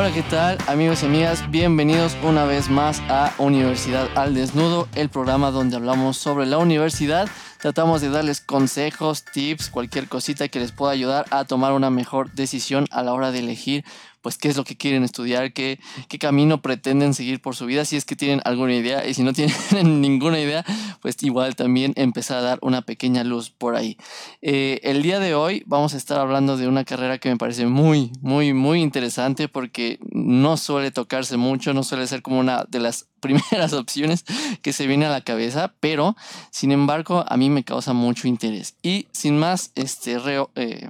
Hola, ¿qué tal amigos y amigas? Bienvenidos una vez más a Universidad al Desnudo, el programa donde hablamos sobre la universidad. Tratamos de darles consejos, tips, cualquier cosita que les pueda ayudar a tomar una mejor decisión a la hora de elegir pues qué es lo que quieren estudiar, qué, qué camino pretenden seguir por su vida, si es que tienen alguna idea y si no tienen ninguna idea, pues igual también empezar a dar una pequeña luz por ahí. Eh, el día de hoy vamos a estar hablando de una carrera que me parece muy, muy, muy interesante porque no suele tocarse mucho, no suele ser como una de las primeras opciones que se viene a la cabeza, pero sin embargo a mí me causa mucho interés. Y sin más, este, reo, eh,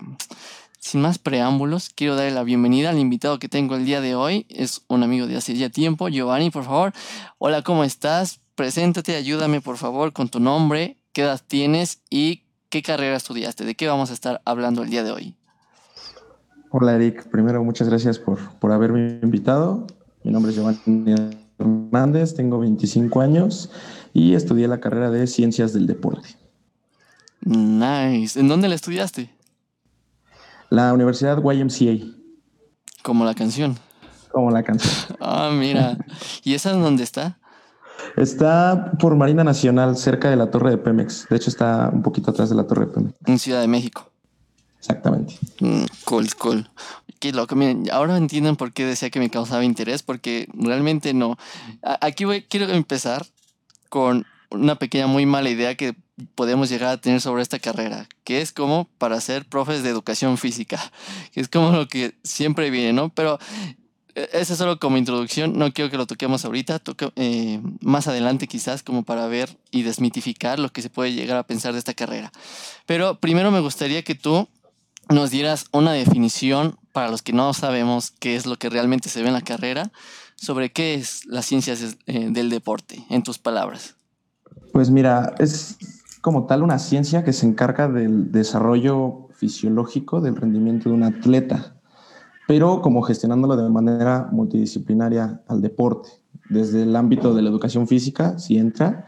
sin más preámbulos, quiero darle la bienvenida al invitado que tengo el día de hoy. Es un amigo de hace ya tiempo, Giovanni, por favor. Hola, ¿cómo estás? Preséntate, ayúdame, por favor, con tu nombre, qué edad tienes y qué carrera estudiaste. ¿De qué vamos a estar hablando el día de hoy? Hola, Eric. Primero, muchas gracias por, por haberme invitado. Mi nombre es Giovanni Hernández, tengo 25 años y estudié la carrera de Ciencias del Deporte. Nice. ¿En dónde la estudiaste? La Universidad YMCA. Como la canción. Como la canción. Ah, mira. ¿Y esa en dónde está? Está por Marina Nacional, cerca de la Torre de Pemex. De hecho, está un poquito atrás de la Torre de Pemex. En Ciudad de México. Exactamente. Mm, cool, cool. Qué loco. Miren, ahora entienden por qué decía que me causaba interés, porque realmente no. Aquí voy, quiero empezar con una pequeña muy mala idea que podemos llegar a tener sobre esta carrera, que es como para ser profes de educación física, que es como lo que siempre viene, ¿no? Pero eh, eso es solo como introducción, no quiero que lo toquemos ahorita, toque, eh, más adelante quizás como para ver y desmitificar lo que se puede llegar a pensar de esta carrera. Pero primero me gustaría que tú nos dieras una definición para los que no sabemos qué es lo que realmente se ve en la carrera, sobre qué es las ciencias eh, del deporte, en tus palabras. Pues mira, es como tal una ciencia que se encarga del desarrollo fisiológico del rendimiento de un atleta, pero como gestionándolo de manera multidisciplinaria al deporte, desde el ámbito de la educación física, si entra,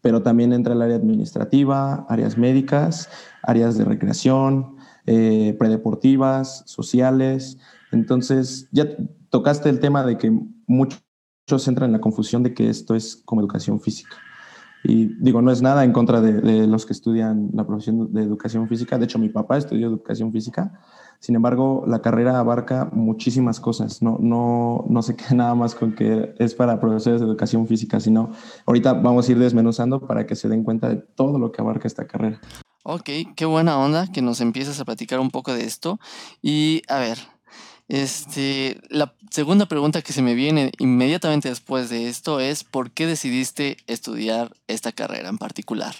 pero también entra el área administrativa, áreas médicas, áreas de recreación, eh, predeportivas, sociales. Entonces, ya tocaste el tema de que muchos entran en la confusión de que esto es como educación física. Y digo, no es nada en contra de, los que estudian la profesión de educación física. De hecho, mi papá estudió educación física. Sin embargo, la carrera abarca muchísimas cosas. No, no, no se queda nada más con que es para profesores de educación física, sino ahorita vamos a ir desmenuzando para que se den cuenta de todo lo que abarca esta carrera. Ok, qué buena onda que nos empieces a platicar un poco de esto. Y a ver, este, la segunda pregunta que se me viene inmediatamente después de esto es, ¿por qué decidiste estudiar esta carrera en particular?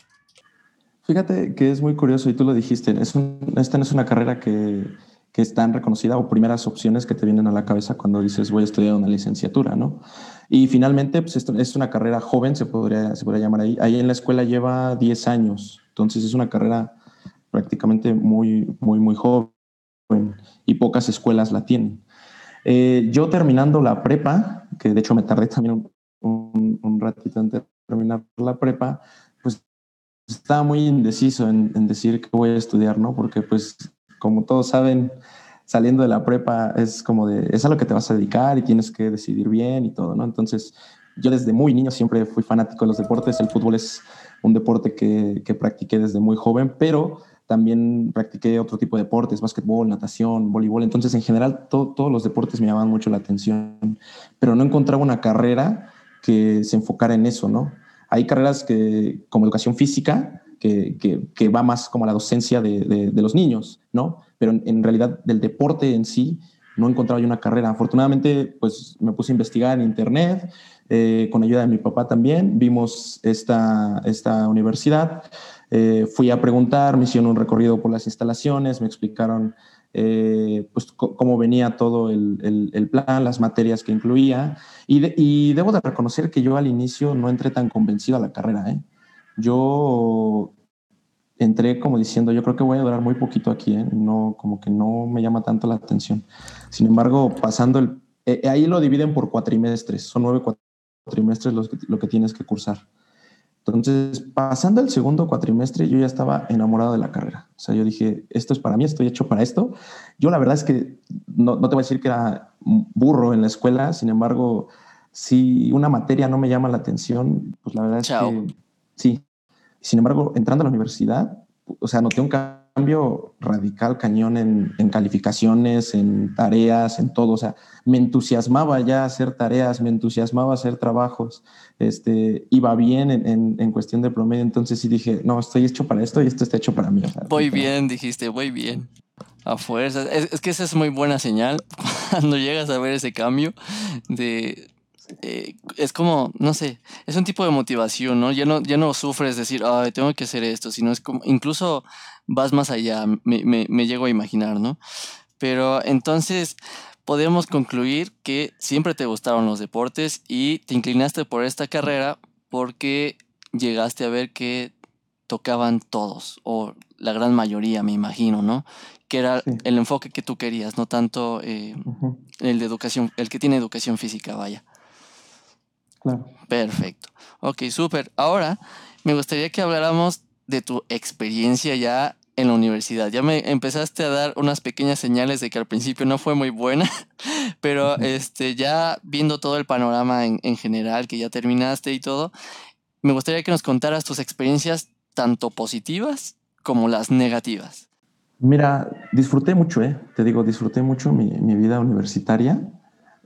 Fíjate que es muy curioso y tú lo dijiste, es esta no es una carrera que, que es tan reconocida o primeras opciones que te vienen a la cabeza cuando dices voy a estudiar una licenciatura, ¿no? Y finalmente, pues esto es una carrera joven, se podría, se podría llamar ahí. Ahí en la escuela lleva 10 años, entonces es una carrera prácticamente muy, muy, muy joven y pocas escuelas la tienen. Eh, yo terminando la prepa, que de hecho me tardé también un, un, ratito en terminar la prepa, pues estaba muy indeciso en, en, decir que voy a estudiar, ¿no? Porque pues como todos saben, saliendo de la prepa es como de, es a lo que te vas a dedicar y tienes que decidir bien y todo, ¿no? Entonces yo desde muy niño siempre fui fanático de los deportes, el fútbol es un deporte que, que practiqué desde muy joven, pero también practiqué otro tipo de deportes, básquetbol, natación, voleibol. Entonces, en general, todos los deportes me llamaban mucho la atención, pero no encontraba una carrera que se enfocara en eso, ¿no? Hay carreras que, como educación física, que, que, va más como a la docencia de, de, los niños, ¿no? Pero en, realidad, del deporte en sí, no encontraba yo una carrera. Afortunadamente, pues me puse a investigar en internet, eh, con ayuda de mi papá también, vimos esta, esta universidad. Eh, fui a preguntar, me hicieron un recorrido por las instalaciones, me explicaron eh, pues, cómo venía todo el, el, plan, las materias que incluía. Y, y, debo de reconocer que yo al inicio no entré tan convencido a la carrera. ¿eh? Yo entré como diciendo, yo creo que voy a durar muy poquito aquí, ¿eh? no, como que no me llama tanto la atención. Sin embargo, pasando el... ahí lo dividen por cuatrimestres, son nueve cuatrimestres los lo que tienes que cursar. Entonces, pasando el segundo cuatrimestre, yo ya estaba enamorado de la carrera. O sea, yo dije, esto es para mí, estoy hecho para esto. Yo la verdad es que no, no te voy a decir que era burro en la escuela, sin embargo, si una materia no me llama la atención, pues la verdad es que sí. Sin embargo, entrando a la universidad, o sea, noté un cambio radical, cañón en, en, calificaciones, en tareas, en todo. O sea, me entusiasmaba ya hacer tareas, me entusiasmaba hacer trabajos, este, iba bien en, en, en cuestión de promedio. Entonces sí dije, no, estoy hecho para esto y esto está hecho para mí. O sea, voy bien, dijiste, voy bien. A fuerza. Es, es que esa es muy buena señal cuando llegas a ver ese cambio de eh, es como, no sé, es un tipo de motivación, ¿no? Ya no, ya no sufres decir, ay, tengo que hacer esto, sino es como, incluso vas más allá, me, me, me llego a imaginar, ¿no? Pero entonces podemos concluir que siempre te gustaron los deportes y te inclinaste por esta carrera porque llegaste a ver que tocaban todos, o la gran mayoría, me imagino, ¿no? Que era sí. el enfoque que tú querías, no tanto eh, uh -huh. el de educación, el que tiene educación física, vaya. Claro. Perfecto. Ok, súper. Ahora me gustaría que habláramos de tu experiencia ya en la universidad. Ya me empezaste a dar unas pequeñas señales de que al principio no fue muy buena, pero uh -huh. este, ya viendo todo el panorama en, en, general, que ya terminaste y todo, me gustaría que nos contaras tus experiencias tanto positivas como las negativas. Mira, disfruté mucho, ¿eh? te digo, disfruté mucho mi, mi vida universitaria.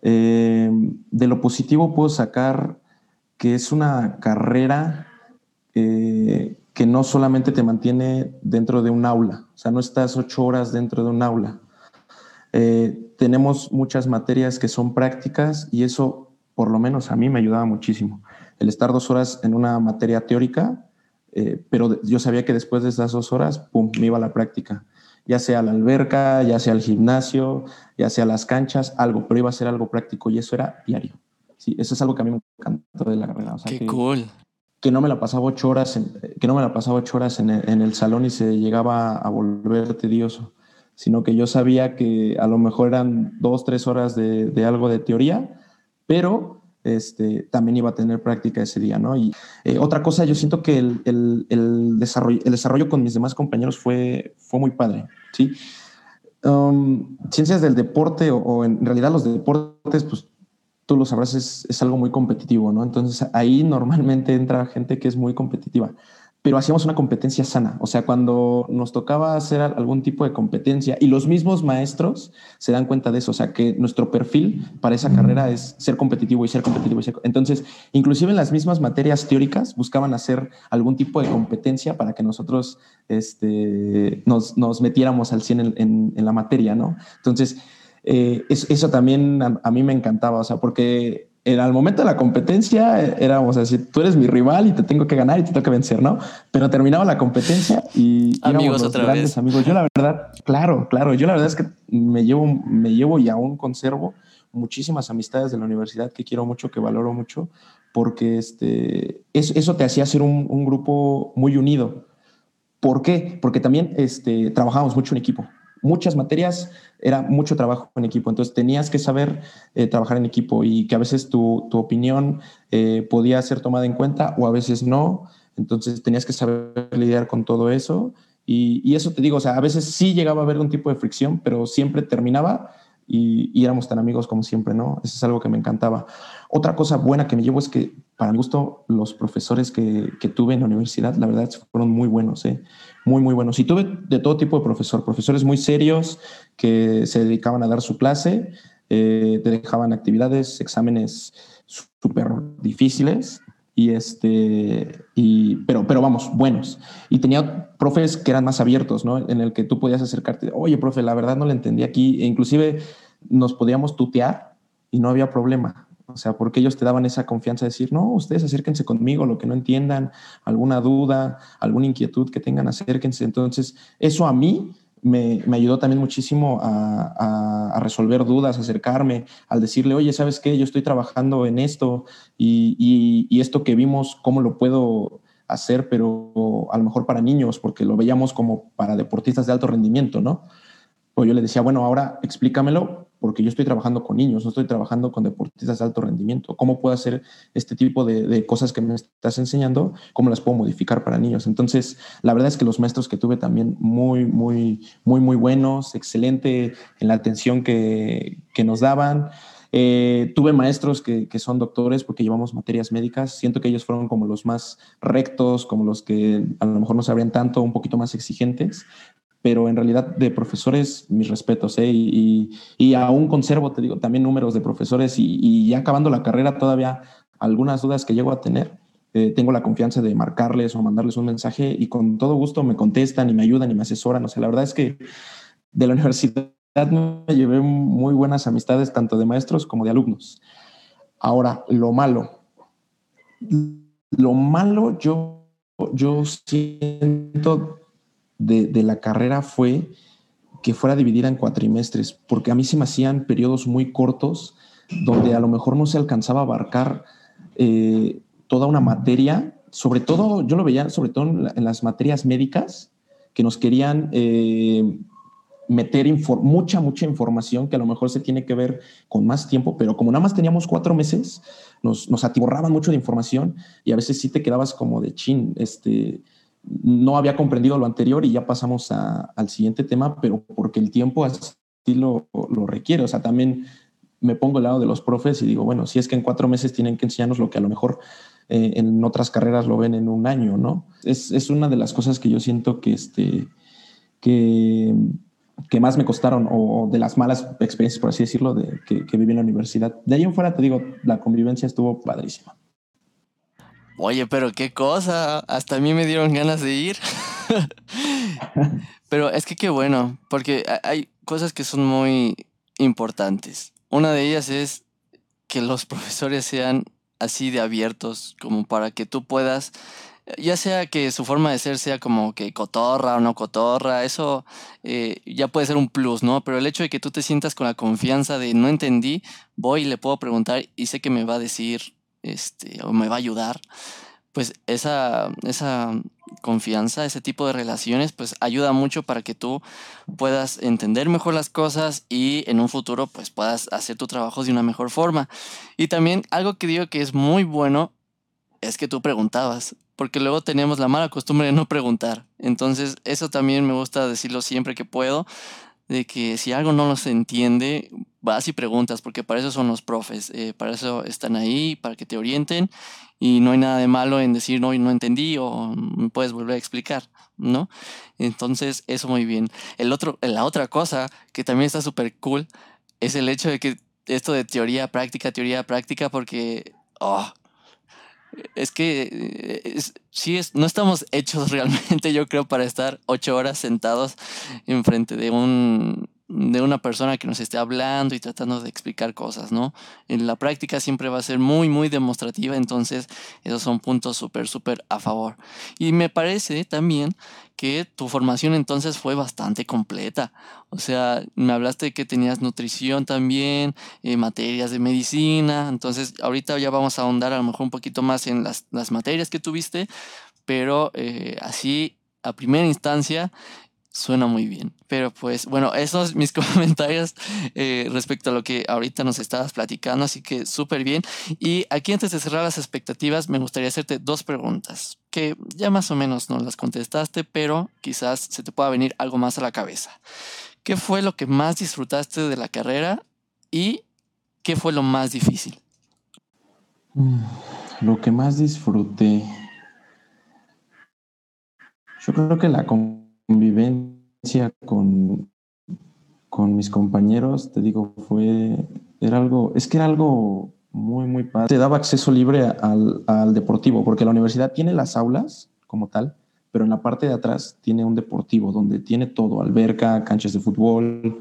Eh, de lo positivo puedo sacar que es una carrera eh, que no solamente te mantiene dentro de un aula, o sea, no estás ocho horas dentro de un aula. Eh, tenemos muchas materias que son prácticas y eso, por lo menos a mí, me ayudaba muchísimo. El estar dos horas en una materia teórica, pero yo sabía que después de esas dos horas, pum, me iba a la práctica ya sea la alberca, ya sea el gimnasio, ya sea las canchas, algo, pero iba a ser algo práctico y eso era diario. Sí, eso es algo que a mí me encantó de la carrera. O sea, Qué que, cool. Que no me la pasaba ocho horas, en, que no me la pasaba ocho horas en el, en el salón y se llegaba a volver tedioso, sino que yo sabía que a lo mejor eran dos, tres horas de, de algo de teoría, pero este, también iba a tener práctica ese día, ¿no? Y eh, otra cosa, yo siento que el, desarrollo, el desarrollo con mis demás compañeros fue, fue muy padre, ¿sí? Um, ciencias del deporte o, o, en realidad los deportes, pues tú lo sabrás, es, es algo muy competitivo, ¿no? Entonces ahí normalmente entra gente que es muy competitiva pero hacíamos una competencia sana. O sea, cuando nos tocaba hacer algún tipo de competencia y los mismos maestros se dan cuenta de eso, o sea, que nuestro perfil para esa carrera es ser competitivo y ser competitivo. Y ser... Entonces, inclusive en las mismas materias teóricas buscaban hacer algún tipo de competencia para que nosotros este, nos, nos metiéramos al 100 en, la materia, ¿no? Entonces, eh, eso, eso, también a, a mí me encantaba, o sea, porque en el momento de la competencia éramos así, tú eres mi rival y te tengo que ganar y te tengo que vencer, ¿no? Pero terminaba la competencia y amigos otra grandes vez. amigos. Yo la verdad, claro, claro, yo la verdad es que me llevo, me llevo y aún conservo muchísimas amistades de la universidad que quiero mucho, que valoro mucho, porque este, eso, eso te hacía ser un, un, grupo muy unido. ¿Por qué? Porque también este, trabajábamos mucho en equipo muchas materias era mucho trabajo en equipo, entonces tenías que saber eh, trabajar en equipo y que a veces tu, tu opinión eh, podía ser tomada en cuenta o a veces no, entonces tenías que saber lidiar con todo eso y, y, eso te digo, o sea, a veces sí llegaba a haber un tipo de fricción, pero siempre terminaba y, éramos tan amigos como siempre, ¿no? Eso es algo que me encantaba. Otra cosa buena que me llevo es que, para mi gusto, los profesores que, que tuve en la universidad, la verdad, fueron muy buenos, ¿eh? Muy, muy buenos. Y tuve de todo tipo de profesor, profesores muy serios que se dedicaban a dar su clase, eh, te dejaban actividades, exámenes súper difíciles, y este y pero pero vamos buenos. Y tenía profes que eran más abiertos no en el que tú podías acercarte oye profe la verdad no le entendí aquí e inclusive nos podíamos tutear y no había problema o sea porque ellos te daban esa confianza de decir no ustedes acérquense conmigo lo que no entiendan alguna duda alguna inquietud que tengan acérquense entonces eso a mí me, ayudó también muchísimo a, resolver dudas, acercarme, al decirle, oye, ¿sabes qué? Yo estoy trabajando en esto y, esto que vimos, ¿cómo lo puedo hacer? Pero a lo mejor para niños, porque lo veíamos como para deportistas de alto rendimiento, ¿no? Pues yo le decía, bueno, ahora explícamelo porque yo estoy trabajando con niños, no estoy trabajando con deportistas de alto rendimiento. ¿Cómo puedo hacer este tipo de, cosas que me estás enseñando? ¿Cómo las puedo modificar para niños? Entonces, la verdad es que los maestros que tuve también muy, muy, muy, muy buenos, excelente en la atención que, que nos daban. Eh, tuve maestros que, que, son doctores porque llevamos materias médicas. Siento que ellos fueron como los más rectos, como los que a lo mejor no sabrían tanto, un poquito más exigentes, pero en realidad de profesores, mis respetos, ¿eh? y, y, aún conservo, te digo, también números de profesores y, y, ya acabando la carrera todavía algunas dudas que llego a tener. Eh, tengo la confianza de marcarles o mandarles un mensaje y con todo gusto me contestan y me ayudan y me asesoran. O sea, la verdad es que de la universidad me llevé muy buenas amistades tanto de maestros como de alumnos. Ahora, lo malo. Lo malo yo, yo siento de, la carrera fue que fuera dividida en cuatrimestres, porque a mí se me hacían periodos muy cortos donde a lo mejor no se alcanzaba a abarcar eh, toda una materia, sobre todo, yo lo veía sobre todo en, las materias médicas, que nos querían eh, meter mucha, mucha información que a lo mejor se tiene que ver con más tiempo, pero como nada más teníamos cuatro meses, nos, nos atiborraban mucho de información y a veces sí te quedabas como de chin, este, no había comprendido lo anterior y ya pasamos al siguiente tema, pero porque el tiempo así lo, lo requiere. O sea, también me pongo al lado de los profes y digo, bueno, si es que en cuatro meses tienen que enseñarnos lo que a lo mejor eh, en otras carreras lo ven en un año, ¿no? Es, es, una de las cosas que yo siento que, este, que, que más me costaron o de las malas experiencias, por así decirlo, de, que, que viví en la universidad. De ahí en fuera, te digo, la convivencia estuvo padrísima. Oye, pero qué cosa, hasta a mí me dieron ganas de ir. pero es que qué bueno, porque hay cosas que son muy importantes. Una de ellas es que los profesores sean así de abiertos, como para que tú puedas, ya sea que su forma de ser sea como que cotorra o no cotorra, eso eh, ya puede ser un plus, ¿no? Pero el hecho de que tú te sientas con la confianza de no entendí, voy y le puedo preguntar y sé que me va a decir este, o me va a ayudar, pues esa, esa confianza, ese tipo de relaciones, pues ayuda mucho para que tú puedas entender mejor las cosas y en un futuro pues puedas hacer tu trabajo de una mejor forma. Y también algo que digo que es muy bueno es que tú preguntabas, porque luego tenemos la mala costumbre de no preguntar. Entonces eso también me gusta decirlo siempre que puedo, de que si algo no se entiende, vas y preguntas, porque para eso son los profes, eh, para eso están ahí, para que te orienten y no hay nada de malo en decir, no, no entendí o me puedes volver a explicar, ¿no? Entonces, eso muy bien. El otro, la otra cosa que también está súper cool es el hecho de que esto de teoría, práctica, teoría, práctica, porque, oh, es que eh, sí, es, no estamos hechos realmente, yo creo, para estar ocho horas sentados enfrente de un de una persona que nos esté hablando y tratando de explicar cosas, ¿no? En la práctica siempre va a ser muy, muy demostrativa, entonces esos son puntos súper, súper a favor. Y me parece también que tu formación entonces fue bastante completa. O sea, me hablaste que tenías nutrición también, eh, materias de medicina, entonces ahorita ya vamos a ahondar a lo mejor un poquito más en las, las materias que tuviste, pero eh, así a primera instancia Suena muy bien. Pero pues bueno, esos mis comentarios eh, respecto a lo que ahorita nos estabas platicando, así que súper bien. Y aquí antes de cerrar las expectativas, me gustaría hacerte dos preguntas, que ya más o menos no las contestaste, pero quizás se te pueda venir algo más a la cabeza. ¿Qué fue lo que más disfrutaste de la carrera y qué fue lo más difícil? Mm, lo que más disfruté. Yo creo que la convivencia con, con mis compañeros, te digo, fue, era algo, es que era algo muy, muy padre. Te daba acceso libre al, al deportivo, porque la universidad tiene las aulas como tal, pero en la parte de atrás tiene un deportivo donde tiene todo, alberca, canchas de fútbol,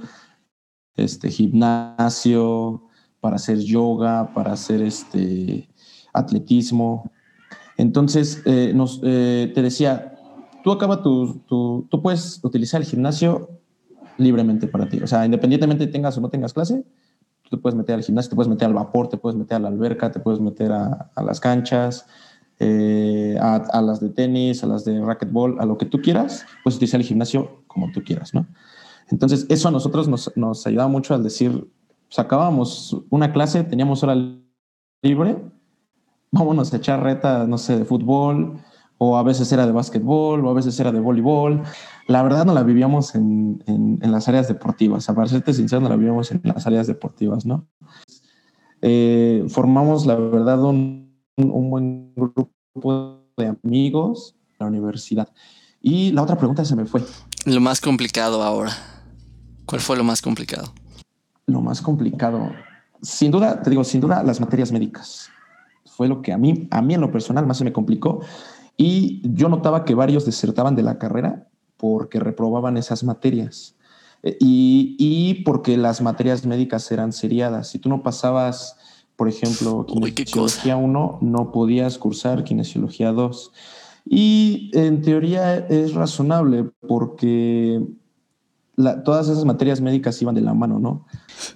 este, gimnasio, para hacer yoga, para hacer este, atletismo. Entonces, eh, nos, eh, te decía, tú acaba tu, tú puedes utilizar el gimnasio libremente para ti. O sea, independientemente tengas o no tengas clase, tú te puedes meter al gimnasio, te puedes meter al vapor, te puedes meter a la alberca, te puedes meter a, a las canchas, eh, a, a, las de tenis, a las de racquetball, a lo que tú quieras, puedes utilizar el gimnasio como tú quieras, ¿no? Entonces, eso a nosotros nos, nos ayudaba mucho al decir, sacábamos una clase, teníamos hora libre, vámonos a echar reta, no sé, de fútbol, o a veces era de básquetbol, o a veces era de voleibol. La verdad no la vivíamos en, en, las áreas deportivas, a para serte sincero, no la vivíamos en las áreas deportivas, ¿no? Eh, formamos, la verdad, un, un buen grupo de amigos en la universidad. Y la otra pregunta se me fue. Lo más complicado ahora. ¿Cuál fue lo más complicado? Lo más complicado, sin duda, te digo, sin duda, las materias médicas. Fue lo que a mí, a mí en lo personal más se me complicó. Y yo notaba que varios desertaban de la carrera porque reprobaban esas materias. Eh, y, y, porque las materias médicas eran seriadas. Si tú no pasabas, por ejemplo, kinesiología 1, no podías cursar kinesiología 2. Y en teoría es razonable porque todas esas materias médicas iban de la mano, ¿no?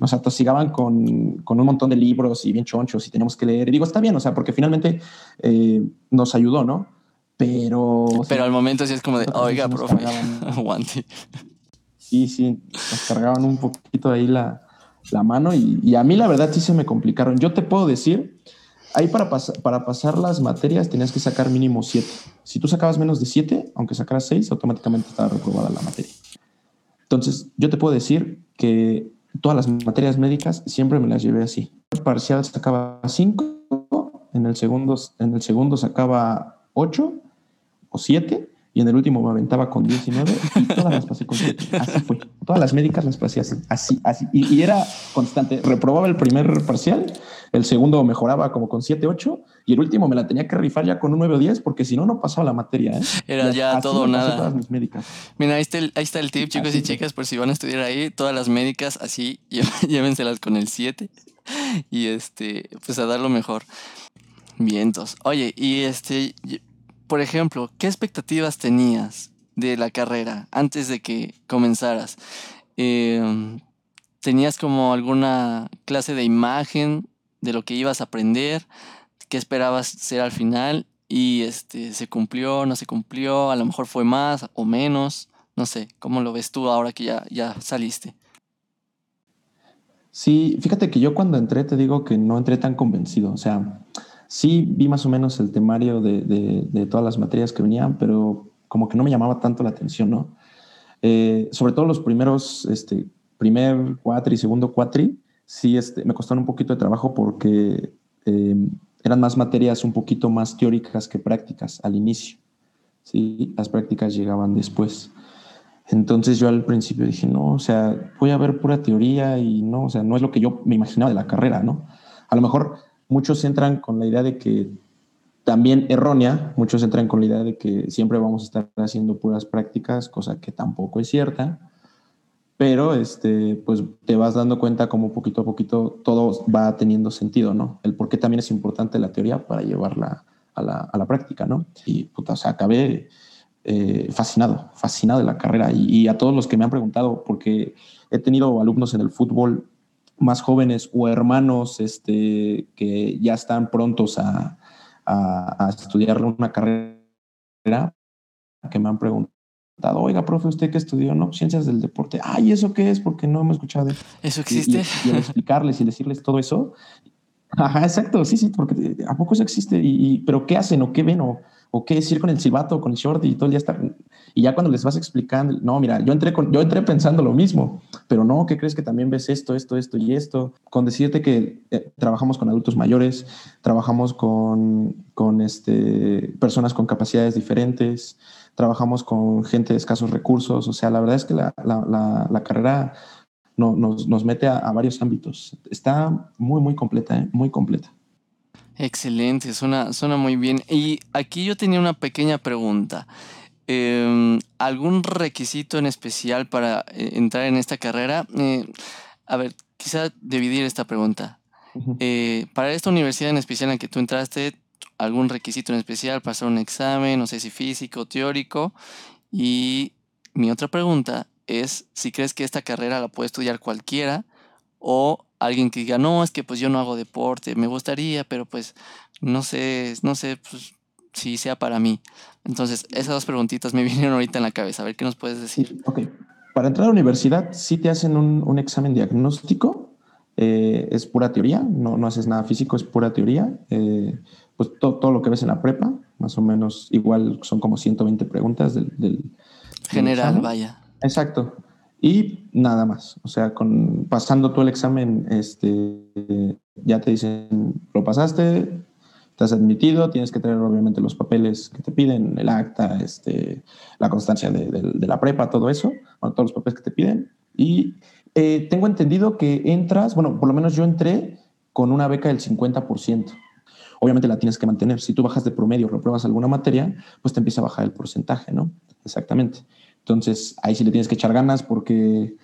Nos atosigaban con, con, un montón de libros y bien chonchos y teníamos que leer. Y digo, está bien, o sea, porque finalmente eh, nos ayudó, ¿no? Pero... Pero al momento sí es como de, oiga, profe, aguante. Sí, sí, nos cargaban un poquito ahí la, la mano y, y, a mí la verdad sí se me complicaron. Yo te puedo decir, ahí para, para pasar las materias tenías que sacar mínimo siete. Si tú sacabas menos de siete, aunque sacaras seis, automáticamente estaba reprobada la materia. Entonces, yo te puedo decir que todas las materias médicas siempre me las llevé así. El parcial sacaba 5, en el segundo, en el segundo sacaba 8 o 7 y en el último me aventaba con 19 y todas las pasé con 7. Así fue. Todas las médicas las pasé así, así, así. Y, y, era constante. Reprobaba el primer parcial, el segundo mejoraba como con 7, 8 y el último me la tenía que rifar ya con un 9 o 10 porque si no, no pasaba la materia. ¿eh? Era ya, todo o nada. Todas mis médicas. Mira, ahí está, el, ahí está el tip, chicos y chicas, por si van a estudiar ahí, todas las médicas así, llévenselas con el 7 y este, pues a dar lo mejor. Vientos. Oye, y este, por ejemplo, ¿qué expectativas tenías de la carrera antes de que comenzaras? Em, ¿Tenías como alguna clase de imagen de lo que ibas a aprender? ¿Qué esperabas ser al final? Y este, ¿se cumplió, no se cumplió? A lo mejor fue más o menos. No sé, ¿cómo lo ves tú ahora que ya, ya saliste? Sí, fíjate que yo cuando entré te digo que no entré tan convencido. O sea, Sí, vi más o menos el temario de, todas las materias que venían, pero como que no me llamaba tanto la atención, ¿no? Eh, sobre todo los primeros, este, primer cuatri y segundo cuatri, sí este, me costaron un poquito de trabajo porque em, eran más materias un poquito más teóricas que prácticas al inicio. Sí, las prácticas llegaban después. Entonces yo al principio dije, no, o sea, voy a ver pura teoría y no, o sea, no es lo que yo me imaginaba de la carrera, ¿no? A lo mejor muchos entran con la idea de que, también errónea, muchos entran con la idea de que siempre vamos a estar haciendo puras prácticas, cosa que tampoco es cierta, pero este, pues te vas dando cuenta como poquito a poquito todo va teniendo sentido, ¿no? El por qué también es importante la teoría para llevarla a la, a la práctica, ¿no? Y puta, o sea, acabé eh, fascinado, fascinado de la carrera y, y, a todos los que me han preguntado, porque he tenido alumnos en el fútbol más jóvenes o hermanos este, que ya están prontos a, a, estudiar una carrera que me han preguntado, oiga, profe, ¿usted qué estudió? No, ciencias del deporte. Ay, ¿eso qué es? Porque no me he escuchado. ¿Eso existe? Y, explicarles y decirles todo eso. Ajá, exacto, sí, sí, porque ¿a poco eso existe? Y, ¿Pero qué hacen o qué ven? O, o qué decir con el silbato, con el short y todo el día estar. Y ya cuando les vas explicando, no, mira, yo entré, con, yo entré pensando lo mismo, pero no, ¿qué crees que también ves esto, esto, esto y esto? Con decirte que eh, trabajamos con adultos mayores, trabajamos con, con este, personas con capacidades diferentes, trabajamos con gente de escasos recursos, o sea, la verdad es que la, la, la, carrera no, nos, nos, mete a, a, varios ámbitos. Está muy, muy completa, ¿eh? muy completa. Excelente, suena, suena muy bien. Y aquí yo tenía una pequeña pregunta. Em, ¿Algún requisito en especial para eh, entrar en esta carrera? Eh, a ver, quizá dividir esta pregunta. Eh, para esta universidad en especial en la que tú entraste, ¿algún requisito en especial hacer un examen, no sé si físico, teórico? Y mi otra pregunta es si crees que esta carrera la puede estudiar cualquiera o alguien que diga, no, es que pues yo no hago deporte, me gustaría, pero pues no sé, no sé pues, si sea para mí. Entonces, esas dos preguntitas me vinieron ahorita en la cabeza. A ver qué nos puedes decir. Ok. para entrar a la universidad sí te hacen un, examen diagnóstico, eh, es pura teoría, no, no, haces nada físico, es pura teoría. Eh, pues todo, lo que ves en la prepa, más o menos igual son como 120 preguntas del... General, vaya. Exacto. Y nada más. O sea, con, pasando todo el examen, este, ya te dicen, lo pasaste, estás admitido, tienes que tener obviamente los papeles que te piden, el acta, este, la constancia de, la prepa, todo eso, todos los papeles que te piden. Y eh, tengo entendido que entras, bueno, por lo menos yo entré con una beca del 50%. Obviamente la tienes que mantener. Si tú bajas de promedio o repruebas alguna materia, pues te empieza a bajar el porcentaje, ¿no? Exactamente. Entonces, ahí sí le tienes que echar ganas porque,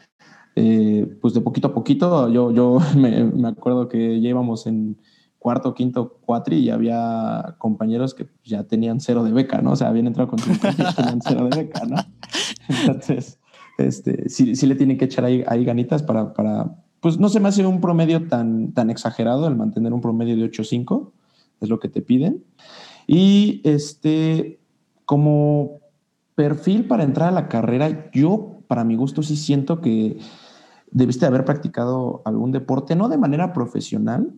eh, pues de poquito a poquito, yo, yo me, me acuerdo que ya íbamos en cuarto, quinto, cuatri y había compañeros que ya tenían cero de beca, ¿no? O sea, habían entrado con 50 y tenían cero de beca, ¿no? Entonces, este, sí, sí le tienen que echar ahí, ahí ganitas para, para, pues no se me hace un promedio tan, tan exagerado el mantener un promedio de 8.5, es lo que te piden. Y este, como perfil para entrar a la carrera, yo, para mi gusto, sí siento que debiste haber practicado algún deporte, no de manera profesional,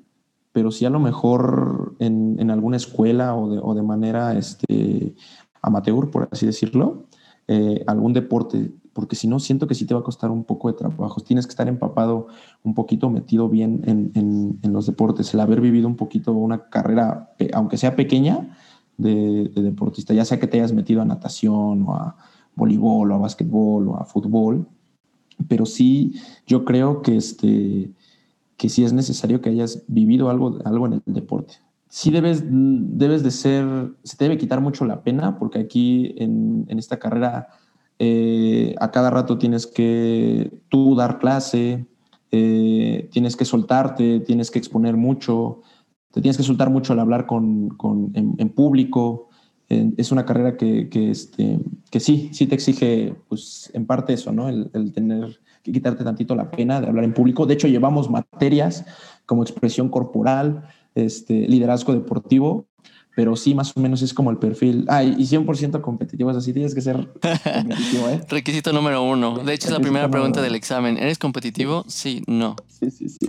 pero sí a lo mejor en, alguna escuela o de, manera este, amateur, por así decirlo, eh, algún deporte, porque si no, siento que sí te va a costar un poco de trabajo. Tienes que estar empapado un poquito, metido bien en, los deportes, el haber vivido un poquito una carrera, aunque sea pequeña, de, de, deportista, ya sea que te hayas metido a natación o a voleibol o a básquetbol o a fútbol, pero sí yo creo que este que sí es necesario que hayas vivido algo, algo en el deporte. Sí debes, debes de ser, se te debe quitar mucho la pena, porque aquí en, esta carrera eh, a cada rato tienes que tú dar clase, eh, tienes que soltarte, tienes que exponer mucho, te tienes que soltar mucho al hablar con, con en, público. es una carrera que, que, este, que sí, sí te exige, pues en parte eso, ¿no? El, el tener que quitarte tantito la pena de hablar en público. De hecho, llevamos materias como expresión corporal, este, liderazgo deportivo, pero sí, más o menos es como el perfil. Ah, y 100% competitivo, es así, tienes que ser competitivo, ¿eh? Requisito número uno. De hecho, es la primera pregunta del examen. ¿Eres competitivo? Sí, no. Sí, sí, sí.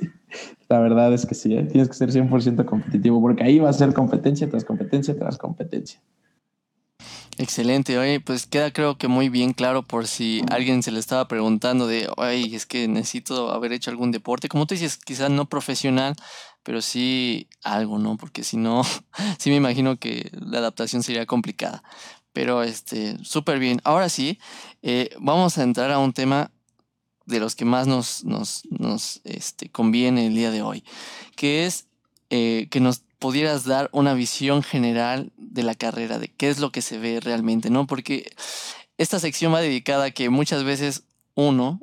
La verdad es que sí, ¿eh? tienes que ser 100% competitivo, porque ahí va a ser competencia tras competencia tras competencia. Excelente, oye, pues queda creo que muy bien claro por si alguien se le estaba preguntando de, oye, es que necesito haber hecho algún deporte, como tú dices, quizás no profesional, pero sí algo, ¿no? Porque si no, sí me imagino que la adaptación sería complicada. Pero este, súper bien. Ahora sí, eh, vamos a entrar a un tema de los que más nos, nos, nos este, conviene el día de hoy, que es eh, que nos pudieras dar una visión general de la carrera, de qué es lo que se ve realmente, ¿no? Porque esta sección va dedicada a que muchas veces uno,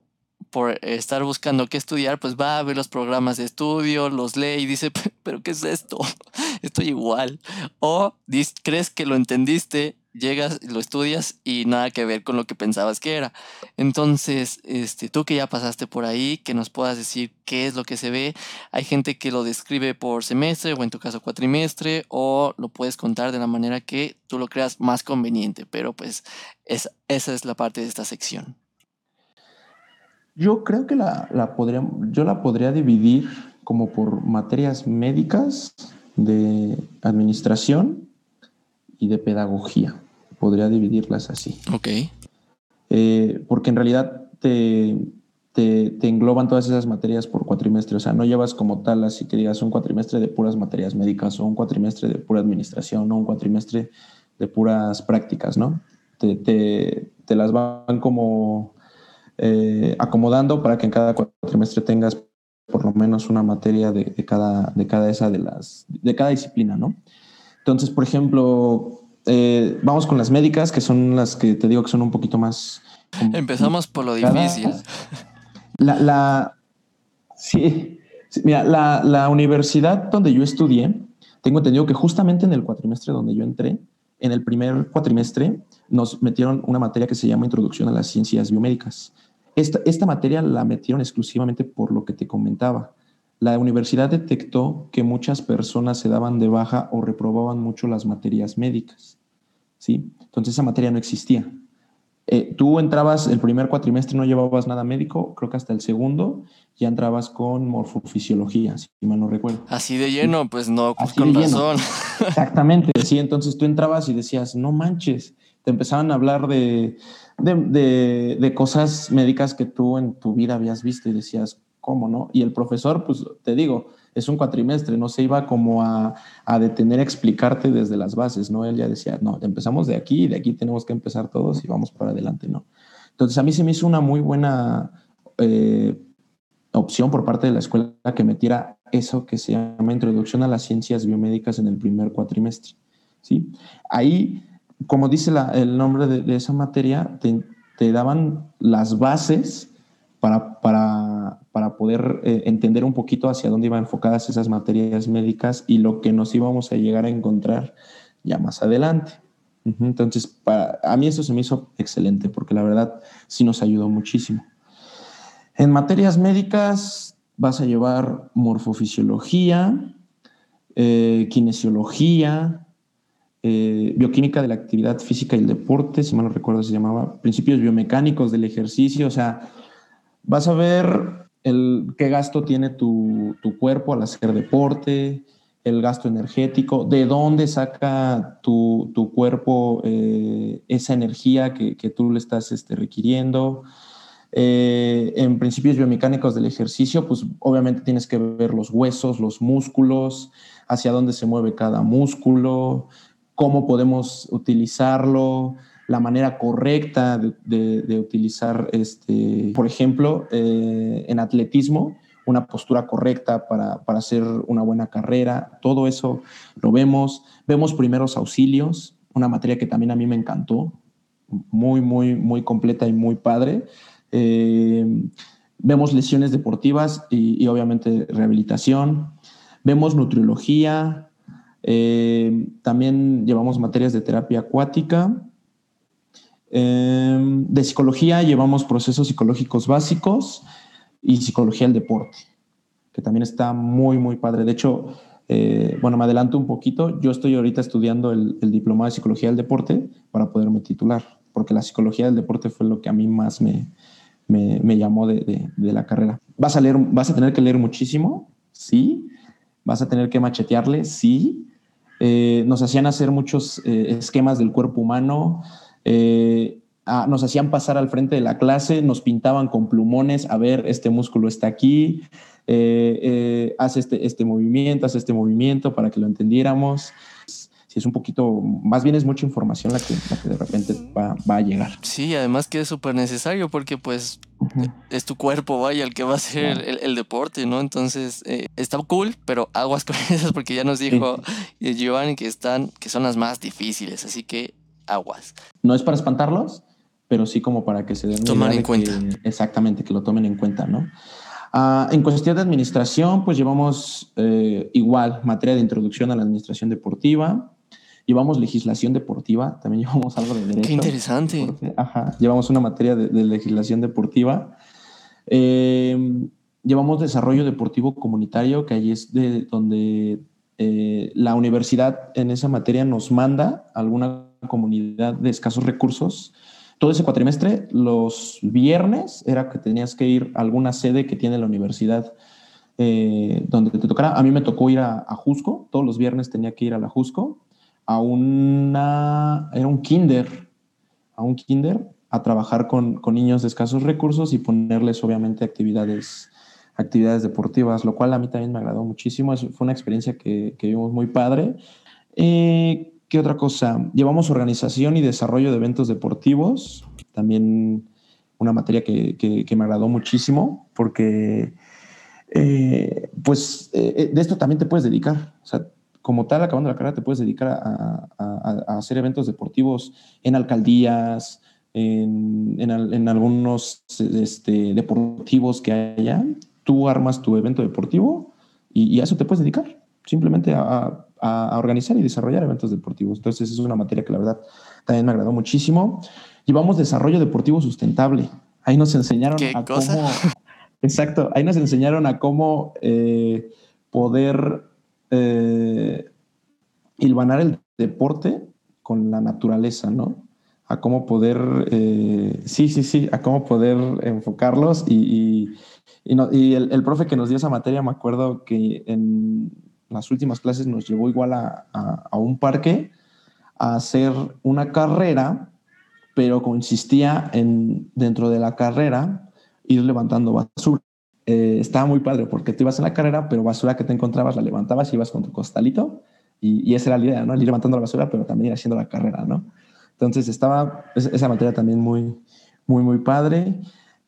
por estar buscando qué estudiar, pues va a ver los programas de estudio, los lee y dice, pero ¿qué es esto? Estoy igual. O crees que lo entendiste llegas, lo estudias y nada que ver con lo que pensabas que era. Entonces, este, tú que ya pasaste por ahí, que nos puedas decir qué es lo que se ve. Hay gente que lo describe por semestre o en tu caso cuatrimestre o lo puedes contar de la manera que tú lo creas más conveniente, pero pues es, esa es la parte de esta sección. Yo creo que la, la podría, yo la podría dividir como por materias médicas, de administración y de pedagogía. Podría dividirlas así. Ok. Eh, porque en realidad te, te, engloban todas esas materias por cuatrimestre. O sea, no llevas como tal así que digas un cuatrimestre de puras materias médicas o un cuatrimestre de pura administración o un cuatrimestre de puras prácticas, ¿no? Te, te, las van como eh, acomodando para que en cada cuatrimestre tengas por lo menos una materia de, de, cada, de cada esa de las, de cada disciplina, ¿no? Entonces, por ejemplo, eh, vamos con las médicas, que son las que te digo que son un poquito más... Empezamos por lo difícil. La, la sí, mira, la, la, universidad donde yo estudié, tengo entendido que justamente en el cuatrimestre donde yo entré, en el primer cuatrimestre, nos metieron una materia que se llama Introducción a las Ciencias Biomédicas. Esta, esta materia la metieron exclusivamente por lo que te comentaba la universidad detectó que muchas personas se daban de baja o reprobaban mucho las materias médicas. ¿sí? Entonces esa materia no existía. eh, tú entrabas el primer cuatrimestre, no llevabas nada médico, creo que hasta el segundo ya entrabas con morfofisiología, si mal no recuerdo. Así de lleno, pues no, pues con razón. Exactamente, sí, entonces tú entrabas y decías, no manches, te empezaban a hablar de, de, de, cosas médicas que tú en tu vida habías visto y decías, ¿cómo no? Y el profesor, pues te digo, es un cuatrimestre, no se iba como a, detener a explicarte desde las bases, ¿no? Él ya decía, no, empezamos de aquí, de aquí tenemos que empezar todos y vamos para adelante, ¿no? Entonces a mí se me hizo una muy buena eh, opción por parte de la escuela que metiera eso que se llama Introducción a las Ciencias Biomédicas en el primer cuatrimestre, ¿sí? Ahí, como dice el nombre de, esa materia, te, daban las bases para, para poder eh, entender un poquito hacia dónde iban enfocadas esas materias médicas y lo que nos íbamos a llegar a encontrar ya más adelante. Entonces, para, a mí eso se me hizo excelente porque la verdad sí nos ayudó muchísimo. En materias médicas vas a llevar morfofisiología, eh, kinesiología, eh, bioquímica de la actividad física y el deporte, si mal no recuerdo se llamaba, principios biomecánicos del ejercicio, o sea, vas a ver el, qué gasto tiene tu, cuerpo al hacer deporte, el gasto energético, de dónde saca tu, cuerpo eh, esa energía que, tú le estás este, requiriendo. Eh, en principios biomecánicos del ejercicio, pues obviamente tienes que ver los huesos, los músculos, hacia dónde se mueve cada músculo, cómo podemos utilizarlo, la manera correcta de, utilizar, este, por ejemplo, eh, en atletismo, una postura correcta para, para, hacer una buena carrera. Todo eso lo vemos. Vemos primeros auxilios, una materia que también a mí me encantó, muy, muy, muy completa y muy padre. Eh, vemos lesiones deportivas y, obviamente rehabilitación. Vemos nutriología. Eh, también llevamos materias de terapia acuática Em, de psicología llevamos procesos psicológicos básicos y psicología del deporte, que también está muy, muy padre. De hecho, eh, bueno, me adelanto un poquito. Yo estoy ahorita estudiando el, diplomado de psicología del deporte para poderme titular, porque la psicología del deporte fue lo que a mí más me, me, llamó de, de, la carrera. ¿Vas a, leer, ¿Vas a tener que leer muchísimo? Sí. ¿Vas a tener que machetearle? Sí. Eh, nos hacían hacer muchos eh, esquemas del cuerpo humano, eh, nos hacían pasar al frente de la clase, nos pintaban con plumones, a ver, este músculo está aquí, eh, eh, hace este, este movimiento, hace este movimiento para que lo entendiéramos. Si es un poquito, más bien es mucha información la que, de repente va, a llegar. Sí, además que es súper necesario porque pues es tu cuerpo, vaya, el que va a hacer el, deporte, ¿no? Entonces, está cool, pero aguas con esas porque ya nos dijo Giovanni que, están, que son las más difíciles, así que aguas. No es para espantarlos, pero sí como para que se den Tomar en cuenta. exactamente, que lo tomen en cuenta, ¿no? Ah, en cuestión de administración, pues llevamos eh, igual materia de introducción a la administración deportiva, llevamos legislación deportiva, también llevamos algo de derecho. Qué interesante. Ajá, llevamos una materia de, legislación deportiva. Em, llevamos desarrollo deportivo comunitario, que ahí es de donde eh, la universidad en esa materia nos manda alguna comunidad de escasos recursos. Todo ese cuatrimestre, los viernes, era que tenías que ir a alguna sede que tiene la universidad eh, donde te tocara. A mí me tocó ir a, a, Jusco, todos los viernes tenía que ir a la Jusco, a una, era un kinder, a un kinder, a trabajar con, con niños de escasos recursos y ponerles obviamente actividades, actividades deportivas, lo cual a mí también me agradó muchísimo. fue una experiencia que, que vimos muy padre. Eh, ¿Qué otra cosa? Llevamos organización y desarrollo de eventos deportivos, también una materia que, me agradó muchísimo porque eh, pues eh, de esto también te puedes dedicar. O sea, como tal, acabando la carrera, te puedes dedicar a, hacer eventos deportivos en alcaldías, en, algunos este, deportivos que haya. Tú armas tu evento deportivo y, a eso te puedes dedicar. Simplemente a, organizar y desarrollar eventos deportivos. Entonces, es una materia que la verdad también me agradó muchísimo. Llevamos desarrollo deportivo sustentable. Ahí nos enseñaron a cómo. Exacto, ahí nos enseñaron a cómo eh, poder eh, hilvanar el deporte con la naturaleza, ¿no? a cómo poder, eh, sí, sí, sí, a cómo poder enfocarlos y, y, el, el, profe que nos dio esa materia, me acuerdo que en las últimas clases nos llevó igual a, a, un parque a hacer una carrera, pero consistía en, dentro de la carrera, ir levantando basura. Eh, estaba muy padre porque tú ibas en la carrera, pero basura que te encontrabas la levantabas y ibas con tu costalito y, y esa era la idea, ¿no? Ir levantando la basura, pero también ir haciendo la carrera, ¿no? Entonces estaba esa materia también muy, muy, muy padre.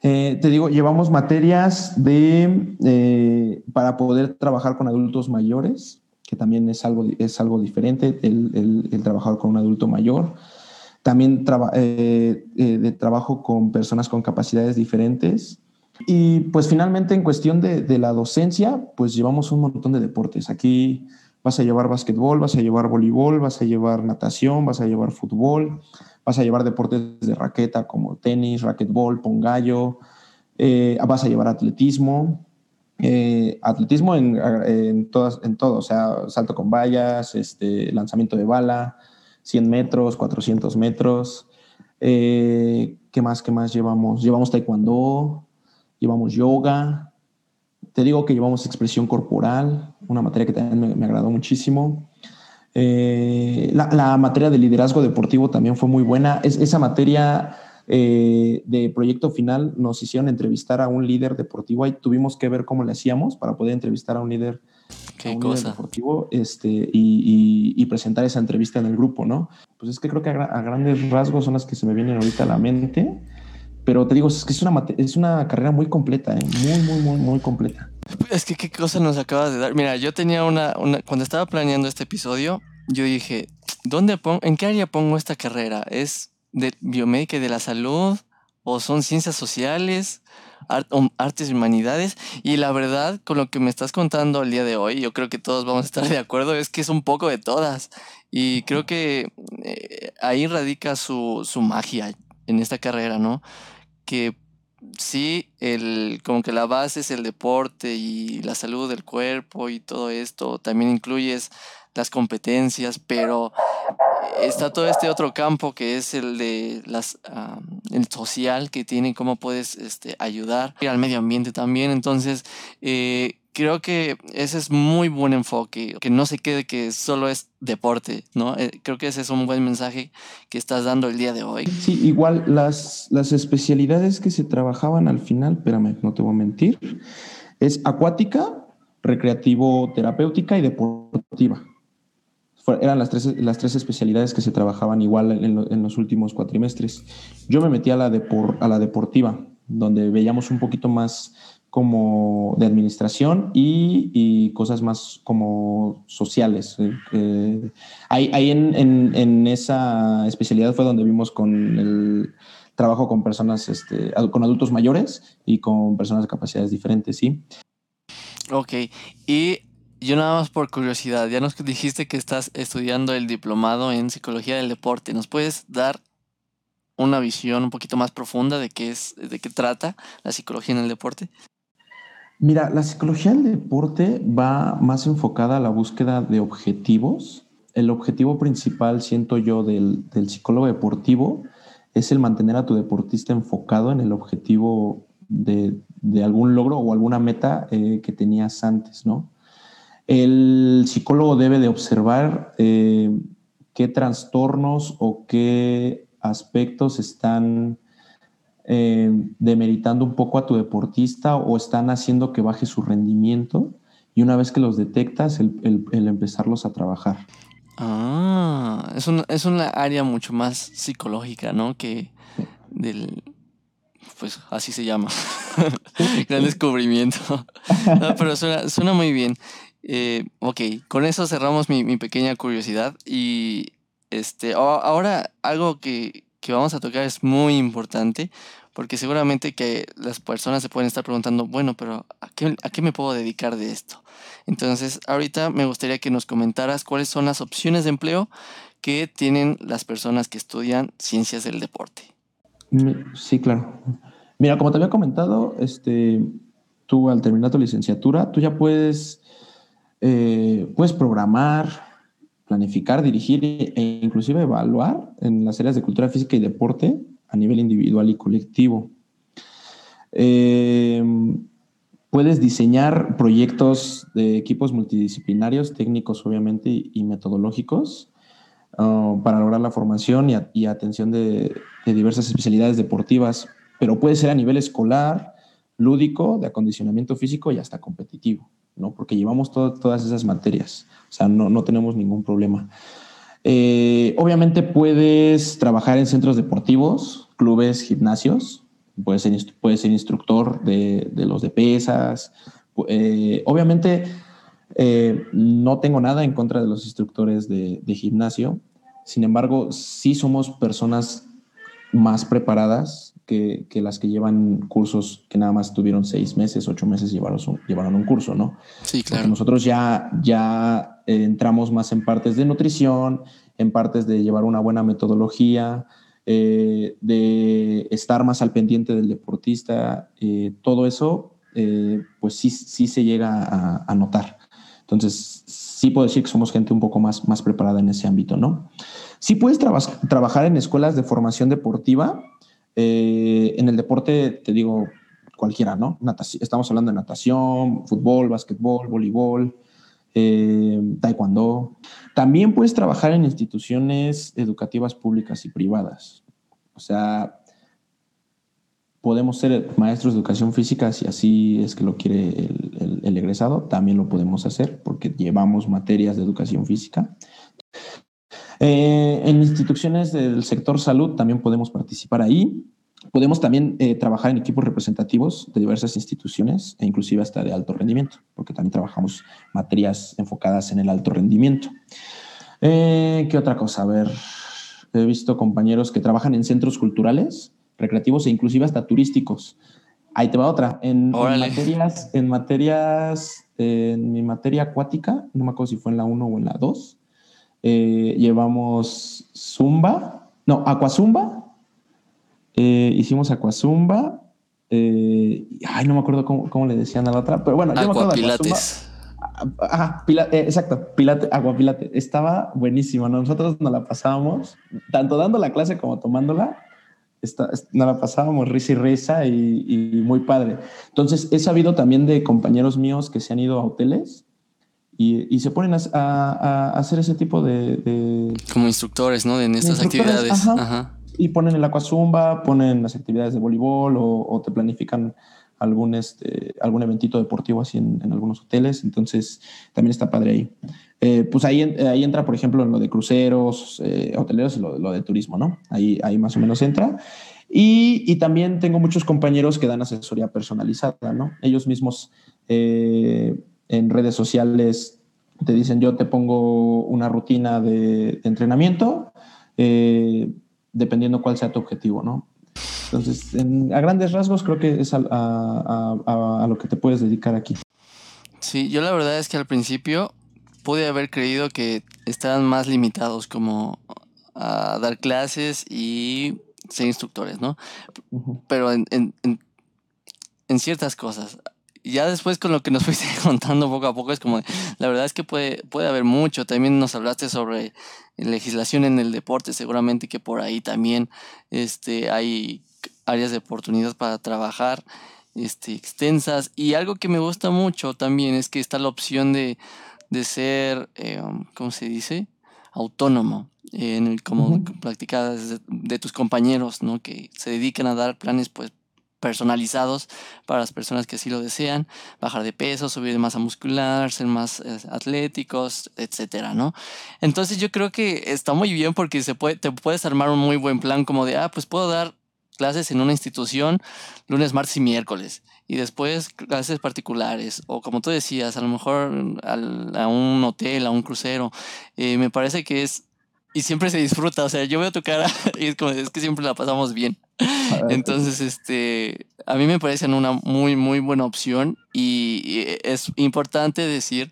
Eh, te digo, llevamos materias de, eh, para poder trabajar con adultos mayores, que también es algo, es algo diferente, el, el, trabajar con un adulto mayor. También eh, de trabajo con personas con capacidades diferentes. Y pues finalmente en cuestión de, de, la docencia, pues llevamos un montón de deportes. Aquí Vas a llevar básquetbol, vas a llevar voleibol, vas a llevar natación, vas a llevar fútbol, vas a llevar deportes de raqueta como tenis, raquetbol, pongallo, eh, vas a llevar atletismo, eh, atletismo en, todas, en todo, o sea, salto con vallas, este, lanzamiento de bala, 100 metros, 400 metros. Eh, ¿Qué más? ¿Qué más llevamos? Llevamos taekwondo, llevamos yoga, te digo que llevamos expresión corporal, una materia que también me, agradó muchísimo. Eh, la, materia de liderazgo deportivo también fue muy buena. Es, esa materia eh, de proyecto final nos hicieron entrevistar a un líder deportivo y tuvimos que ver cómo le hacíamos para poder entrevistar a un líder, deportivo este, y, presentar esa entrevista en el grupo, ¿no? Pues es que creo que a, a grandes rasgos son las que se me vienen ahorita a la mente. Pero te digo, es que es una, es una carrera muy completa, ¿eh? muy, muy, muy, muy completa. Es que qué cosa nos acabas de dar. Mira, yo tenía una, cuando estaba planeando este episodio, yo dije, ¿dónde pongo, en qué área pongo esta carrera? ¿Es de biomédica y de la salud? ¿O son ciencias sociales? artes y humanidades. Y la verdad, con lo que me estás contando el día de hoy, yo creo que todos vamos a estar de acuerdo, es que es un poco de todas. Y creo que eh, ahí radica su, su magia en esta carrera, ¿no? Que sí, el, como que la base es el deporte y la salud del cuerpo y todo esto, también incluyes las competencias, pero está todo este otro campo que es el de las el social que tiene cómo puedes este, ayudar al medio ambiente también. Entonces eh, creo que ese es muy buen enfoque, que no se quede que solo es deporte, ¿no? Eh, creo que ese es un buen mensaje que estás dando el día de hoy. Sí, igual las, las especialidades que se trabajaban al final, espérame, no te voy a mentir, es acuática, recreativo, terapéutica y deportiva. Eran las tres, las tres especialidades que se trabajaban igual en, en los últimos cuatrimestres. Yo me metí a la, a la deportiva, donde veíamos un poquito más como de administración y, cosas más como sociales. Eh, eh, ahí, en, esa especialidad fue donde vimos con el trabajo con personas, este, con adultos mayores y con personas de capacidades diferentes, ¿sí? Ok, y yo nada más por curiosidad, ya nos dijiste que estás estudiando el diplomado en psicología del deporte. ¿Nos puedes dar una visión un poquito más profunda de qué es, de qué trata la psicología en el deporte? Mira, la psicología del deporte va más enfocada a la búsqueda de objetivos. El objetivo principal, siento yo, del, psicólogo deportivo es el mantener a tu deportista enfocado en el objetivo de, algún logro o alguna meta eh, que tenías antes, ¿no? El psicólogo debe de observar eh, qué trastornos o qué aspectos están eh, demeritando un poco a tu deportista o están haciendo que baje su rendimiento y una vez que los detectas, el, empezarlos a trabajar. Ah, es una, es una área mucho más psicológica, ¿no? Que del... Pues así se llama. Gran descubrimiento. pero suena, muy bien. Eh, ok, con eso cerramos mi, mi pequeña curiosidad y este, ahora algo que, que vamos a tocar es muy importante porque seguramente que las personas se pueden estar preguntando, bueno, pero ¿a qué, ¿a qué me puedo dedicar de esto? Entonces, ahorita me gustaría que nos comentaras cuáles son las opciones de empleo que tienen las personas que estudian ciencias del deporte. Sí, claro. Mira, como te había comentado, este, tú al terminar tu licenciatura, tú ya puedes, eh, puedes programar, planificar, dirigir e inclusive evaluar en las áreas de cultura física y deporte a nivel individual y colectivo. Eh, puedes diseñar proyectos de equipos multidisciplinarios, técnicos obviamente y, metodológicos uh, para lograr la formación y, atención de, diversas especialidades deportivas, pero puede ser a nivel escolar, lúdico, de acondicionamiento físico y hasta competitivo, ¿no? Porque llevamos todas esas materias, o sea, no, no tenemos ningún problema. Eh, obviamente puedes trabajar en centros deportivos, clubes, gimnasios, puedes ser, instructor de, de, los de pesas. Eh, obviamente eh, no tengo nada en contra de los instructores de, de, gimnasio, sin embargo sí somos personas más preparadas que, que, las que llevan cursos que nada más tuvieron seis meses, ocho meses llevaron, llevaron un curso, ¿no? Sí, claro. Porque nosotros ya, ya entramos más en partes de nutrición, en partes de llevar una buena metodología, eh, de estar más al pendiente del deportista, eh, todo eso, eh, pues sí, sí se llega a, notar. Entonces, sí puedo decir que somos gente un poco más, más preparada en ese ámbito, ¿no? Sí puedes trabajar en escuelas de formación deportiva. en el deporte, te digo, cualquiera, ¿no? estamos hablando de natación, fútbol, básquetbol, voleibol, eh, taekwondo. También puedes trabajar en instituciones educativas públicas y privadas. O sea, podemos ser maestros de educación física si así es que lo quiere el, egresado. También lo podemos hacer porque llevamos materias de educación física. Eh, en instituciones del sector salud también podemos participar ahí. Podemos también eh, trabajar en equipos representativos de diversas instituciones e inclusive hasta de alto rendimiento, porque también trabajamos materias enfocadas en el alto rendimiento. Eh, ¿Qué otra cosa? A ver, he visto compañeros que trabajan en centros culturales, recreativos e inclusive hasta turísticos. Ahí te va otra. En, materias, en materias, en mi materia acuática, no me acuerdo si fue en la 1 o en la 2, eh, llevamos Zumba, no, Aquazumba eh, hicimos Aquazumba. Eh, ay, no me acuerdo cómo, le decían a la otra, pero bueno, yo me acuerdo Pilates. Ajá, pilate, eh, exacto, pilate, agua pilate. Estaba buenísimo. Nosotros nos la pasábamos, tanto dando la clase como tomándola, nos la pasábamos risa y risa y, muy padre. Entonces, he sabido también de compañeros míos que se han ido a hoteles y, se ponen a, hacer ese tipo de, Como instructores, ¿no? En estas actividades. Ajá y ponen el aquazumba, ponen las actividades de voleibol o, te planifican algún, este, algún eventito deportivo así en, algunos hoteles. Entonces, también está padre ahí. Eh, pues ahí, ahí entra, por ejemplo, en lo de cruceros, eh, hoteleros y lo, de turismo, ¿no? Ahí, ahí más o menos entra. Y, y, también tengo muchos compañeros que dan asesoría personalizada, ¿no? Ellos mismos eh, en redes sociales te dicen, yo te pongo una rutina de, entrenamiento, dependiendo cuál sea tu objetivo, ¿no? Entonces, a grandes rasgos creo que es a, lo que te puedes dedicar aquí. Sí, yo la verdad es que al principio pude haber creído que estaban más limitados como a dar clases y ser instructores, ¿no? Pero en, en, en, ciertas cosas. Ya después con lo que nos fuiste contando poco a poco es como, la verdad es que puede, puede haber mucho. También nos hablaste sobre legislación en el deporte, seguramente que por ahí también este, hay áreas de oportunidad para trabajar este, extensas. Y algo que me gusta mucho también es que está la opción de, de ser, eh, ¿cómo se dice? Autónomo, en el, como practicadas de, de, tus compañeros, ¿no? Que se dedican a dar planes, pues, personalizados para las personas que así lo desean, bajar de peso, subir de masa muscular, ser más eh, atléticos, etcétera, ¿no? Entonces yo creo que está muy bien porque se puede, te puedes armar un muy buen plan como de, ah, pues puedo dar clases en una institución lunes, martes y miércoles y después clases particulares o como tú decías, a lo mejor a un hotel, a un crucero. Eh, me parece que es y siempre se disfruta. O sea, yo veo tu cara y es como, es que siempre la pasamos bien. Entonces, este, a mí me parece una muy, muy buena opción y es importante decir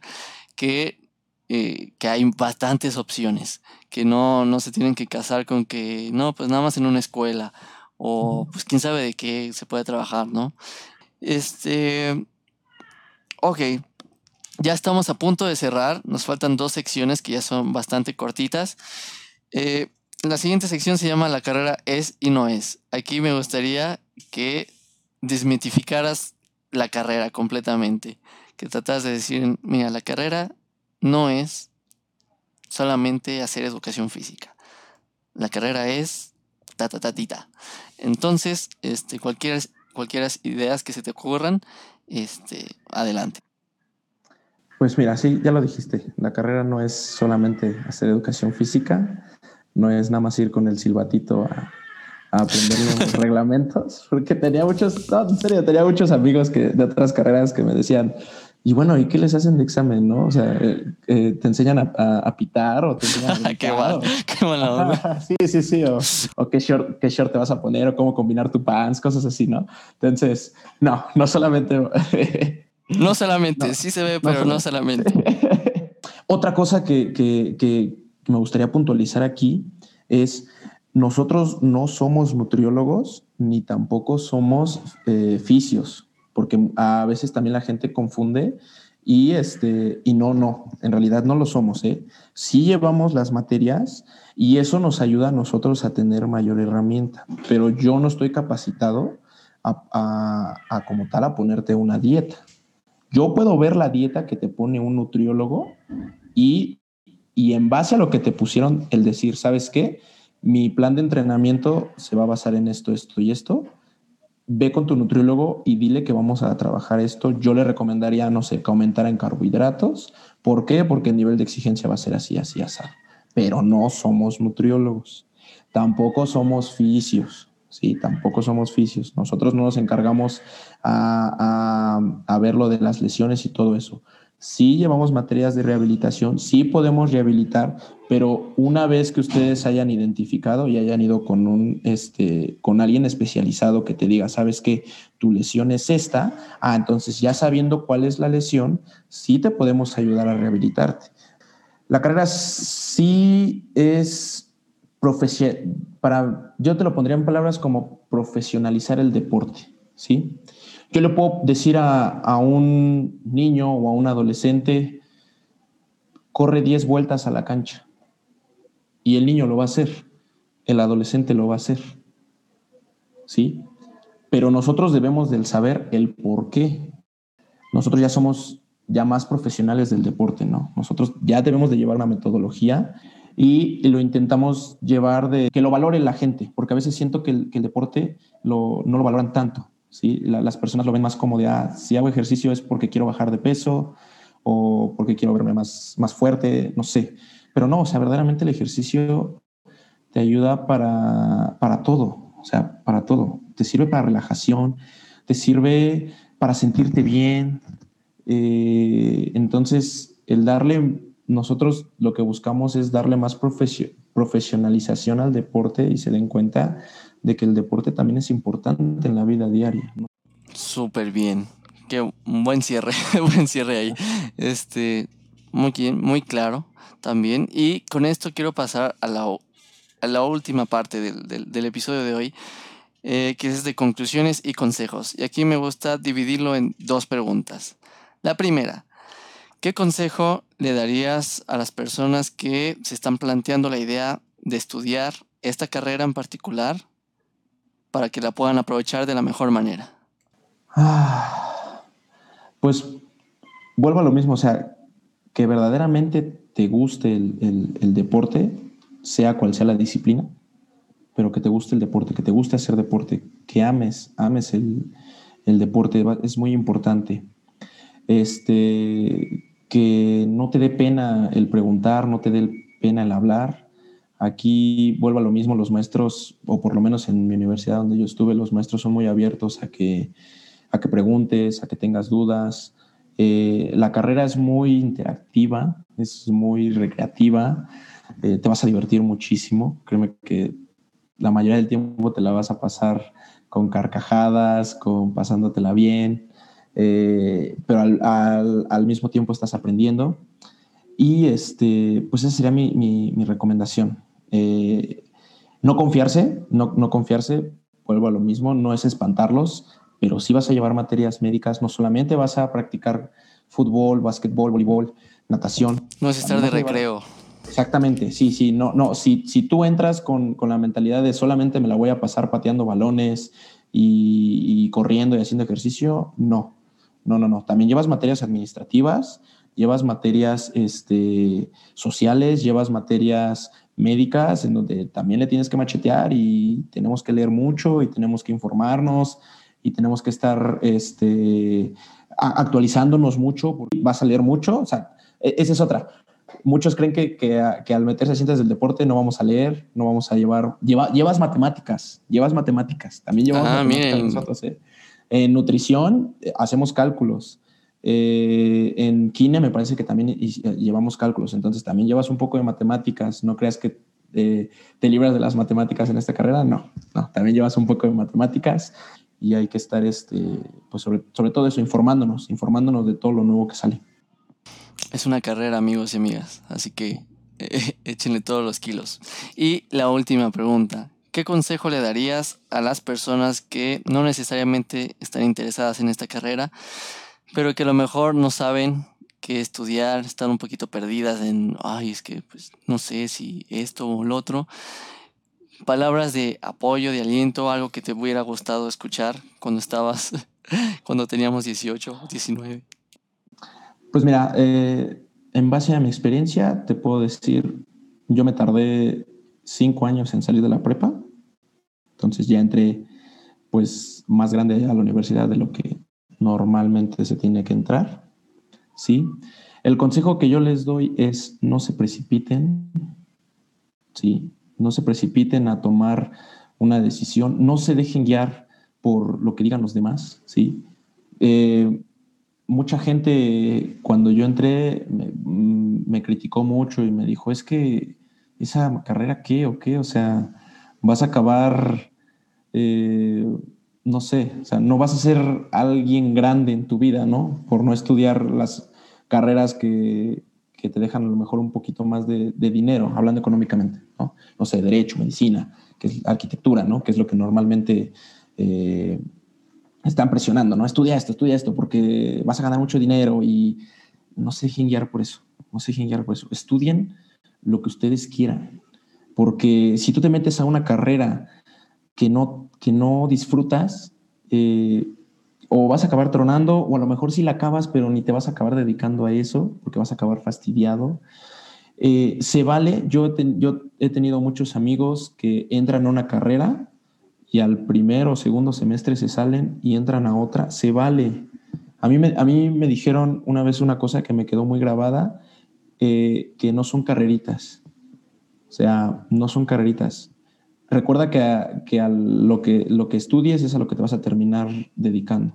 que, eh, que hay bastantes opciones, que no, no se tienen que casar con que, no, pues nada más en una escuela o pues quién sabe de qué se puede trabajar, ¿no? Este, ok, ya estamos a punto de cerrar, nos faltan dos secciones que ya son bastante cortitas. Eh, la siguiente sección se llama La carrera es y no es. Aquí me gustaría que desmitificaras la carrera completamente. Que tratas de decir, mira, la carrera no es solamente hacer educación física. La carrera es ta ta ta ta. Entonces, este, cualquier, cualquier ideas que se te ocurran, este, adelante. Pues mira, sí, ya lo dijiste. La carrera no es solamente hacer educación física, no es nada más ir con el silbatito a, aprender los reglamentos, porque tenía muchos, no, en serio, tenía muchos amigos que, de otras carreras que me decían, y bueno, ¿y qué les hacen de examen, no? O sea, eh, eh, ¿te enseñan a, pitar o te enseñan a qué, mal, qué mala sí, sí, sí. O, qué, short, qué short te vas a poner o cómo combinar tu pants, cosas así, ¿no? Entonces, no, no solamente... no solamente, sí se ve, pero no solamente. Otra cosa que, que, que me gustaría puntualizar aquí es nosotros no somos nutriólogos ni tampoco somos eh, fisios, porque a veces también la gente confunde y, este, y no, no, en realidad no lo somos. ¿eh? Sí llevamos las materias y eso nos ayuda a nosotros a tener mayor herramienta, pero yo no estoy capacitado a, a como tal a ponerte una dieta. Yo puedo ver la dieta que te pone un nutriólogo y, y en base a lo que te pusieron, el decir, ¿sabes qué? mi plan de entrenamiento se va a basar en esto, esto y esto. Ve con tu nutriólogo y dile que vamos a trabajar esto. Yo le recomendaría, no sé, que aumentara en carbohidratos. ¿Por qué? Porque el nivel de exigencia va a ser así, así, así. Pero no somos nutriólogos. Tampoco somos fisios. Sí, tampoco somos fisios. Nosotros no nos encargamos a, a, a ver lo de las lesiones y todo eso. Sí llevamos materias de rehabilitación, sí podemos rehabilitar, pero una vez que ustedes hayan identificado y hayan ido con un este con alguien especializado que te diga, "¿Sabes que Tu lesión es esta." Ah, entonces ya sabiendo cuál es la lesión, sí te podemos ayudar a rehabilitarte. La carrera sí es para yo te lo pondría en palabras como profesionalizar el deporte, ¿sí? Yo le puedo decir a, un niño o a un adolescente, corre 10 vueltas a la cancha. Y el niño lo va a hacer, el adolescente lo va a hacer. ¿Sí? Pero nosotros debemos del saber el por qué. Nosotros ya somos ya más profesionales del deporte, ¿no? Nosotros ya debemos de llevar una metodología y lo intentamos llevar de que lo valore la gente, porque a veces siento que el, deporte no lo valoran tanto. ¿Sí? las personas lo ven más como de, ah, si hago ejercicio es porque quiero bajar de peso o porque quiero verme más, más fuerte, no sé. Pero no, o sea, verdaderamente el ejercicio te ayuda para, para todo, o sea, para todo. Te sirve para relajación, te sirve para sentirte bien. Eh, entonces, el darle, nosotros lo que buscamos es darle más profesionalización al deporte y se den cuenta de que el deporte también es importante en la vida diaria. Súper bien. Qué buen cierre, buen cierre ahí. Este, muy bien, muy claro también. Y con esto quiero pasar a la, a la última parte del, del, episodio de hoy, eh, que es de conclusiones y consejos. Y aquí me gusta dividirlo en dos preguntas. La primera, ¿qué consejo le darías a las personas que se están planteando la idea de estudiar esta carrera en particular para que la puedan aprovechar de la mejor manera? Ah, pues vuelvo a lo mismo, o sea, que verdaderamente te guste el, deporte, sea cual sea la disciplina, pero que te guste el deporte, que te guste hacer deporte, que ames, ames el, el deporte, es muy importante. Este, que no te dé pena el preguntar, no te dé pena el hablar, Aquí vuelvo a lo mismo, los maestros, o por lo menos en mi universidad donde yo estuve, los maestros son muy abiertos a que, a que preguntes, a que tengas dudas. Eh, la carrera es muy interactiva, es muy recreativa, eh, te vas a divertir muchísimo. Créeme que la mayoría del tiempo te la vas a pasar con carcajadas, con pasándotela bien, eh, pero al, al, mismo tiempo estás aprendiendo. Y este, pues esa sería mi, mi, mi recomendación. Eh, no confiarse, no, no confiarse, vuelvo a lo mismo, no es espantarlos, pero si vas a llevar materias médicas, no solamente vas a practicar fútbol, básquetbol, voleibol, natación. No es estar de recreo. Exactamente, sí, sí, no, no, si, si tú entras con, con, la mentalidad de solamente me la voy a pasar pateando balones y, y, corriendo y haciendo ejercicio, no, no, no, no, también llevas materias administrativas, llevas materias este, sociales, llevas materias médicas en donde también le tienes que machetear y tenemos que leer mucho y tenemos que informarnos y tenemos que estar este, actualizándonos mucho, vas a leer mucho, o sea, e, esa es otra. Muchos creen que, que, al meterse a ciencias del deporte no vamos a leer, no vamos a llevar, lleva, llevas matemáticas, llevas matemáticas, también llevamos ah, matemáticas nosotros. ¿eh? En nutrición eh, hacemos cálculos, eh, en Kine me parece que también llevamos cálculos, entonces también llevas un poco de matemáticas, no creas que te libras de las matemáticas en esta carrera, no, no, también llevas un poco de matemáticas y hay que estar, este, pues sobre, sobre todo eso, informándonos, informándonos de todo lo nuevo que sale. Es una carrera, amigos y amigas, así que eh, échenle todos los kilos. Y la última pregunta, ¿qué consejo le darías a las personas que no necesariamente están interesadas en esta carrera, pero que a lo mejor no saben qué estudiar, están un poquito perdidas en, ay, es que pues no sé si esto o lo otro? palabras de apoyo, de aliento, algo que te hubiera gustado escuchar cuando estabas, cuando teníamos 18, 19? Pues mira, eh, en base a mi experiencia, te puedo decir, yo me tardé cinco años en salir de la prepa, entonces ya entré pues más grande a la universidad de lo que normalmente se tiene que entrar, ¿sí? El consejo que yo les doy es no se precipiten, ¿sí? no se precipiten a tomar una decisión, no se dejen guiar por lo que digan los demás, ¿sí? Eh, mucha gente cuando yo entré me, criticó mucho y me dijo, es que esa carrera qué o qué, o sea, vas a acabar, eh, no sé, o sea, no vas a ser alguien grande en tu vida, ¿no? Por no estudiar las carreras que, que te dejan a lo mejor un poquito más de, dinero, hablando económicamente, ¿no? No sé, derecho, medicina, que es arquitectura, ¿no? Que es lo que normalmente eh, están presionando, ¿no? Estudia esto, estudia esto, porque vas a ganar mucho dinero y no se dejen guiar por eso, no se dejen guiar por eso. Estudien lo que ustedes quieran, porque si tú te metes a una carrera que no, que no disfrutas, eh, o vas a acabar tronando, o a lo mejor sí la acabas, pero ni te vas a acabar dedicando a eso, porque vas a acabar fastidiado. Eh, se vale, yo, yo he tenido muchos amigos que entran a una carrera y al primer o segundo semestre se salen y entran a otra, se vale. A mí me, a mí me dijeron una vez una cosa que me quedó muy grabada, eh, que no son carreritas. O sea, no son carreritas recuerda que, a, lo, que lo que estudies es a lo que te vas a terminar dedicando.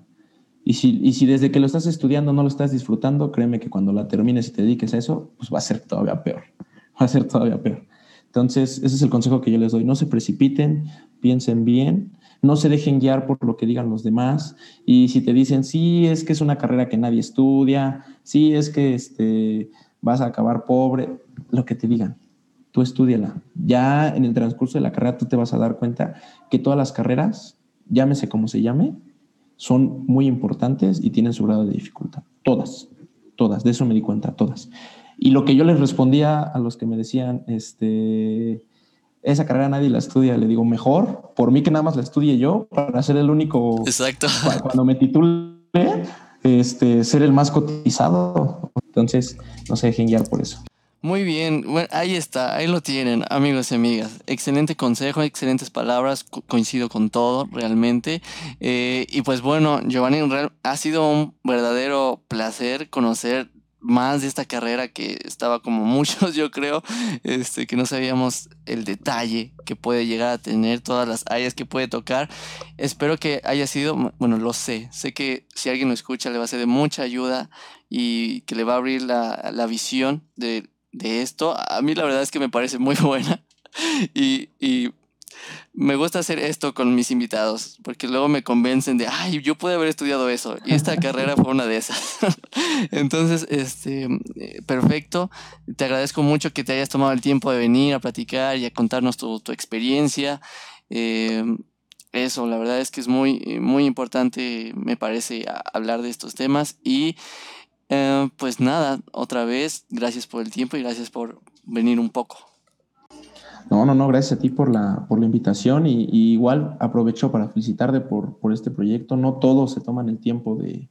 Y si, y si desde que lo estás estudiando no lo estás disfrutando, créeme que cuando la termines y te dediques a eso, pues va a ser todavía peor. Va a ser todavía peor. Entonces, ese es el consejo que yo les doy. No se precipiten, piensen bien, no se dejen guiar por lo que digan los demás. Y si te dicen, sí, es que es una carrera que nadie estudia, sí, es que este, vas a acabar pobre, lo que te digan tú estudiala. Ya en el transcurso de la carrera tú te vas a dar cuenta que todas las carreras, llámese como se llame, son muy importantes y tienen su grado de dificultad. Todas, todas, de eso me di cuenta, todas. Y lo que yo les respondía a los que me decían, este, esa carrera nadie la estudia, le digo, mejor, por mí que nada más la estudie yo, para ser el único, Exacto. cuando me titule, este, ser el más cotizado. Entonces, no se dejen guiar por eso. Muy bien, bueno, ahí está, ahí lo tienen, amigos y amigas. Excelente consejo, excelentes palabras, coincido con todo, realmente. Eh, y pues bueno, Giovanni, ha sido un verdadero placer conocer más de esta carrera que estaba como muchos, yo creo, este, que no sabíamos el detalle que puede llegar a tener, todas las áreas que puede tocar. Espero que haya sido, bueno, lo sé, sé que si alguien lo escucha le va a ser de mucha ayuda y que le va a abrir la, la visión de de esto, a mí la verdad es que me parece muy buena. Y, me gusta hacer esto con mis invitados, porque luego me convencen de, ay, yo pude haber estudiado eso, y esta carrera fue una de esas. Entonces, este, eh, perfecto. Te agradezco mucho que te hayas tomado el tiempo de venir a platicar y a contarnos tu, experiencia. Eh, eso, la verdad es que es muy, muy importante, me parece, hablar de estos temas y Eh, pues nada, otra vez, gracias por el tiempo y gracias por venir un poco. No, no, no, gracias a ti por la, por la invitación y, igual aprovecho para felicitarte por, por, este proyecto. No todos se toman el tiempo de,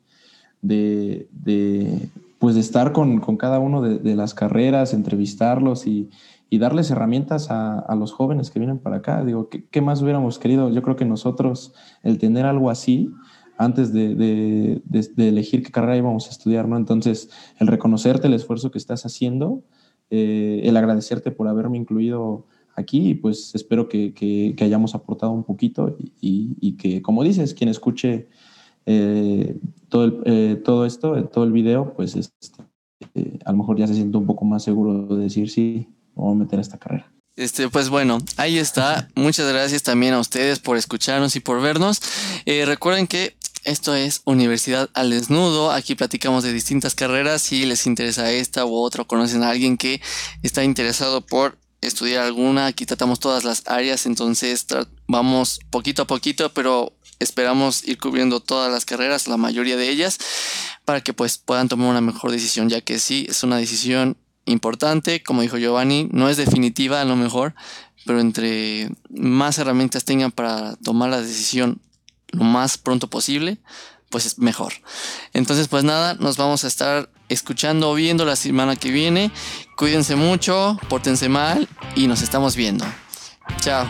de, de pues de estar con, con cada uno de, las carreras, entrevistarlos y, y darles herramientas a, a, los jóvenes que vienen para acá. Digo, ¿qué, ¿qué, más hubiéramos querido? Yo creo que nosotros, el tener algo así, antes de, elegir qué carrera íbamos a estudiar, ¿no? Entonces, el reconocerte el esfuerzo que estás haciendo, eh, el agradecerte por haberme incluido aquí pues espero que, hayamos aportado un poquito y, que, como dices, quien escuche eh, todo, el, eh, todo esto, eh, todo el video, pues este, a lo mejor ya se siente un poco más seguro de decir sí, vamos a meter esta carrera. Este, pues bueno, ahí está. Muchas gracias también a ustedes por escucharnos y por vernos. recuerden que esto es Universidad al Desnudo. Aquí platicamos de distintas carreras. Si les interesa esta u otra, conocen a alguien que está interesado por estudiar alguna. Aquí tratamos todas las áreas, entonces vamos poquito a poquito, pero esperamos ir cubriendo todas las carreras, la mayoría de ellas, para que pues puedan tomar una mejor decisión, ya que sí, es una decisión importante, como dijo Giovanni, no es definitiva a lo mejor, pero entre más herramientas tengan para tomar la decisión lo más pronto posible, pues es mejor. Entonces, pues nada, nos vamos a estar escuchando o viendo la semana que viene. Cuídense mucho, pórtense mal y nos estamos viendo. Chao.